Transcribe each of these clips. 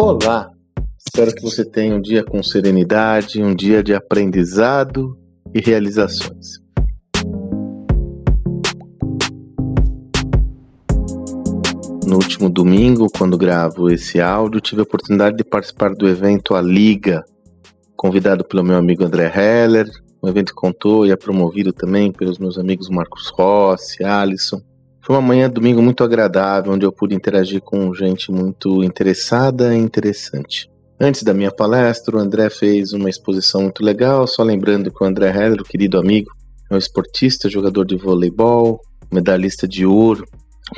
Olá! Espero que você tenha um dia com serenidade, um dia de aprendizado e realizações. No último domingo, quando gravo esse áudio, tive a oportunidade de participar do evento A Liga, convidado pelo meu amigo André Heller, um evento contou e é promovido também pelos meus amigos Marcos Rossi, Alisson. Foi uma manhã domingo muito agradável, onde eu pude interagir com gente muito interessada e interessante. Antes da minha palestra, o André fez uma exposição muito legal, só lembrando que o André Heller, querido amigo, é um esportista, jogador de voleibol, medalhista de ouro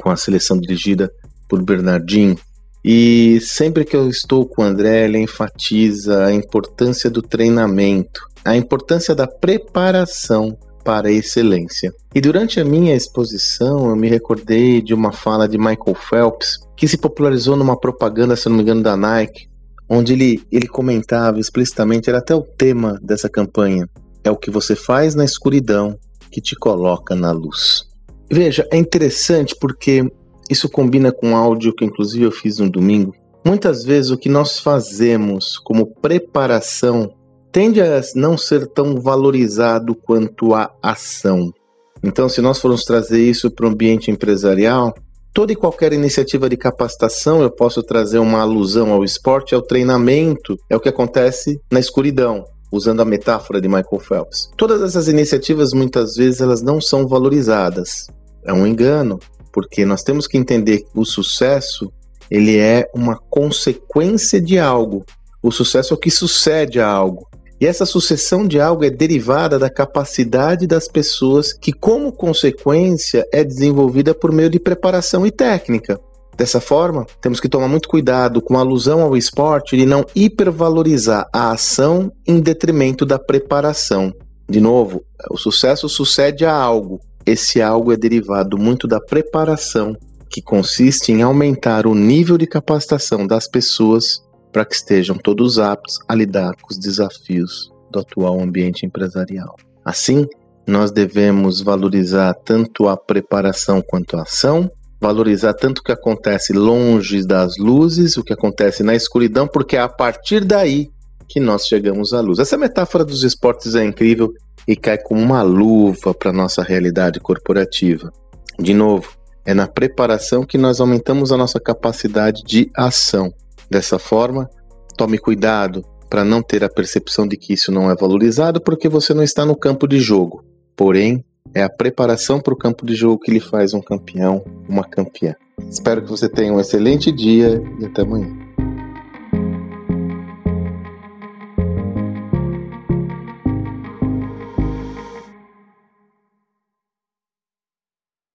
com a seleção dirigida por Bernardinho. E sempre que eu estou com o André, ele enfatiza a importância do treinamento, a importância da preparação para a excelência. E durante a minha exposição, eu me recordei de uma fala de Michael Phelps, que se popularizou numa propaganda, se não me engano, da Nike, onde ele, ele comentava explicitamente, era até o tema dessa campanha: é o que você faz na escuridão que te coloca na luz. Veja, é interessante porque isso combina com um áudio que inclusive eu fiz no domingo. Muitas vezes o que nós fazemos como preparação tende a não ser tão valorizado quanto a ação. Então, se nós formos trazer isso para o ambiente empresarial, toda e qualquer iniciativa de capacitação, eu posso trazer uma alusão ao esporte, ao treinamento, é o que acontece na escuridão, usando a metáfora de Michael Phelps. Todas essas iniciativas, muitas vezes, elas não são valorizadas. É um engano, porque nós temos que entender que o sucesso, ele é uma consequência de algo. O sucesso é o que sucede a algo. E essa sucessão de algo é derivada da capacidade das pessoas que, como consequência, é desenvolvida por meio de preparação e técnica. Dessa forma, temos que tomar muito cuidado com a alusão ao esporte de não hipervalorizar a ação em detrimento da preparação. De novo, o sucesso sucede a algo. Esse algo é derivado muito da preparação, que consiste em aumentar o nível de capacitação das pessoas para que estejam todos aptos a lidar com os desafios do atual ambiente empresarial. Assim, nós devemos valorizar tanto a preparação quanto a ação, valorizar tanto o que acontece longe das luzes, o que acontece na escuridão, porque é a partir daí que nós chegamos à luz. Essa metáfora dos esportes é incrível e cai como uma luva para nossa realidade corporativa. De novo, é na preparação que nós aumentamos a nossa capacidade de ação. Dessa forma, tome cuidado para não ter a percepção de que isso não é valorizado porque você não está no campo de jogo. Porém, é a preparação para o campo de jogo que lhe faz um campeão, uma campeã. Espero que você tenha um excelente dia e até amanhã.